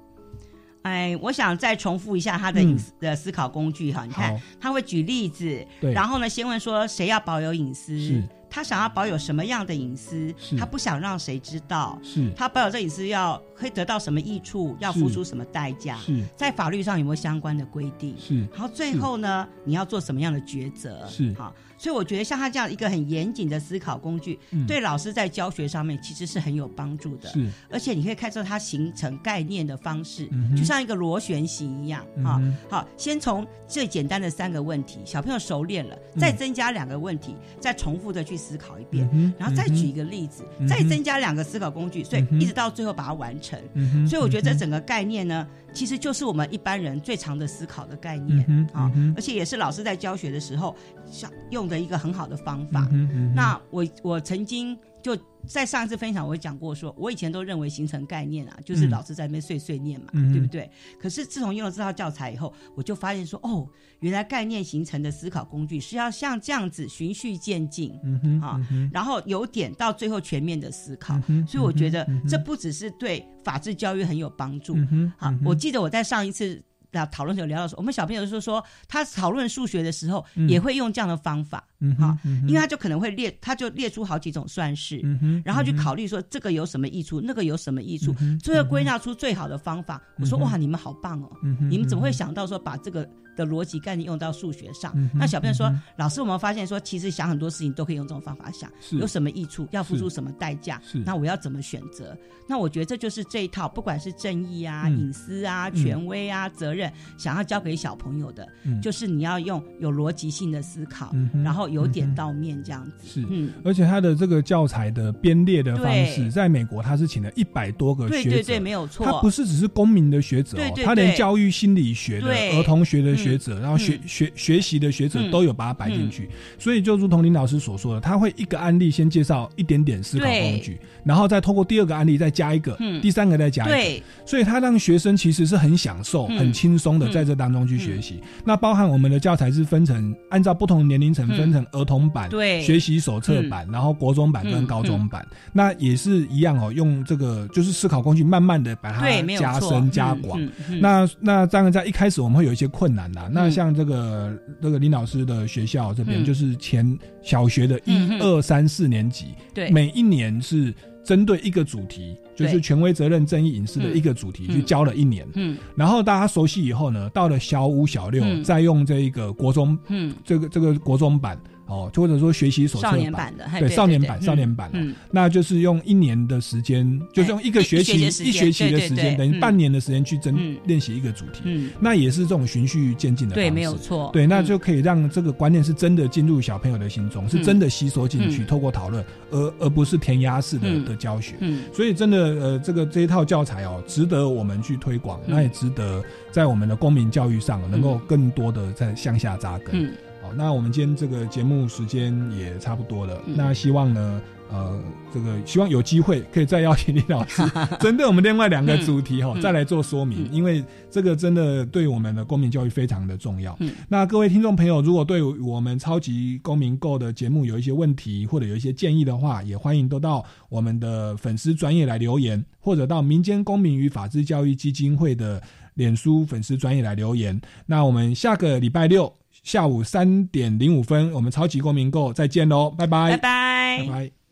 哎，我想再重复一下他的隐私的思考工具哈，你看他会举例子，然后呢，先问说谁要保有隐私？是，他想要保有什么样的隐私，他不想让谁知道，是。他保有这隐私要可以得到什么益处，要付出什么代价，是。在法律上有没有相关的规定？是。然后最后呢，你要做什么样的抉择？是。好，所以我觉得像他这样一个很严谨的思考工具，嗯对老师在教学上面其实是很有帮助的。是，而且你可以看出它形成概念的方式，嗯就像一个螺旋形一样哈、好，先从最简单的三个问题，小朋友熟练了，嗯再增加两个问题，再重复的去思考一遍，嗯然后再举一个例子，嗯再增加两个思考工具，所以一直到最后把它完成。嗯所以我觉得这整个概念呢，其实就是我们一般人最常的思考的概念嗯啊、而且也是老师在教学的时候想用的一个很好的方法。那我我曾经就在上一次分享，我也讲过说，我以前都认为形成概念啊，就是嗯老师在那边碎碎念嘛，嗯对不对？可是自从用了这套教材以后，我就发现说，哦，原来概念形成的思考工具是要像这样子循序渐进，嗯哼啊嗯然后由点到最后全面的思考。嗯所以我觉得这不只是对法治教育很有帮助。嗯哼好我记得我在上一次。啊，讨论的时候聊到说，我们小朋友就是说，他讨论数学的时候嗯。也会用这样的方法，嗯哼好，嗯因为他就可能会列，他就列出好几种算式，然后去考虑说这个有什么益处，那个有什么益处最后归纳出最好的方法。我说哇，你们好棒哦嗯，你们怎么会想到说把这个的逻辑概念用到数学上嗯？那小朋友说嗯，老师，我们发现说，其实想很多事情都可以用这种方法想，是有什么益处，要付出什么代价是，那我要怎么选择？那我觉得这就是这一套，不管是正义啊、嗯隐私啊、嗯权威啊、责任，想要交给小朋友的嗯，就是你要用有逻辑性的思考嗯，然后由点到面这样子。是，嗯，而且他的这个教材的编列的方式，在美国他是请了一百多个学者，对对对，没有错。他不是只是公民的学者、哦，对对他连教育心理学的、儿童学的学学者，然后学学学习的学者嗯都有把它摆进去，所以就如同林老师所说的，他会一个案例先介绍一点点思考工具，然后再透过第二个案例再加一个，嗯。第三个再加一个，对，所以他让学生其实是很享受、嗯。很轻松的在这当中去学习。那包含我们的教材是分成按照不同年龄层嗯分成儿童版、对。学习手册版，然后国中版跟嗯高中版，那也是一样哦，用这个就是思考工具慢慢的把它加深加嗯广。那那当然在一开始我们会有一些困难啦。那嗯。像这个这个林老师的学校这边，嗯。就是前小学的一二三四年级，对。每一年是针对一个主题，就是权威责任正义隐私的一个主题去教了一年。嗯。然后大家熟悉以后呢，到了小五、小六，嗯。再用这一个国中，嗯，这个这个国中版哦，或者说学习手册少年版的嘿对少年版、对少年版、哦嗯。嗯那就是用一年的时间，就是用一个学期、一学期的时间等于半年的时间去真嗯。练习一个主题。嗯。那也是这种循序渐进的方式，对没有错。对，那嗯。就可以让这个观念是真的进入小朋友的心中，是真的吸收进去，嗯。透过讨论，而而不是填鸭式的、嗯。的教学。嗯。所以真的呃，这个这一套教材哦，值得我们去推广，嗯。那也值得在我们的公民教育上能够更多的在向下扎根。那我们今天这个节目时间也差不多了，嗯那希望呢。呃，这个希望有机会可以再邀请李老师，针对我们另外两个主题哈、嗯再来做说明，因为这个真的对我们的公民教育非常的重要。嗯那各位听众朋友，如果对我们超级公民购的节目有一些问题或者有一些建议的话，也欢迎都到我们的粉丝专业来留言，或者到民间公民与法治教育基金会的脸书粉丝专业来留言。那我们下个礼拜六下午三点零五分，我们超级公民购再见喽，拜拜，拜拜拜拜。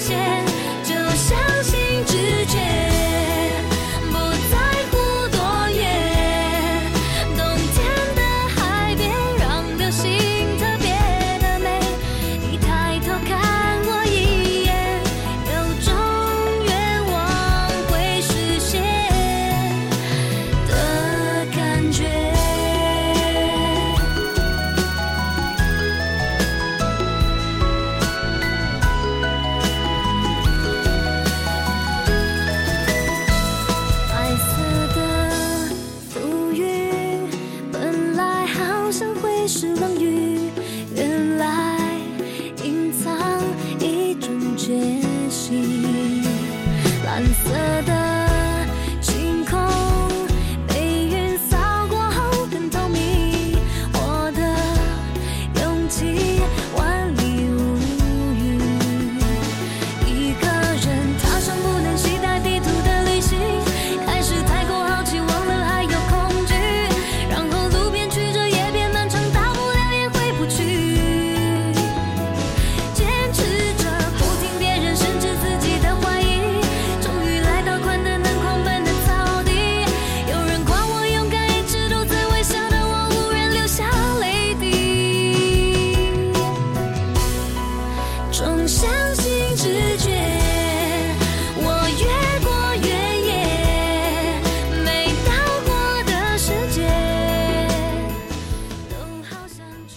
现，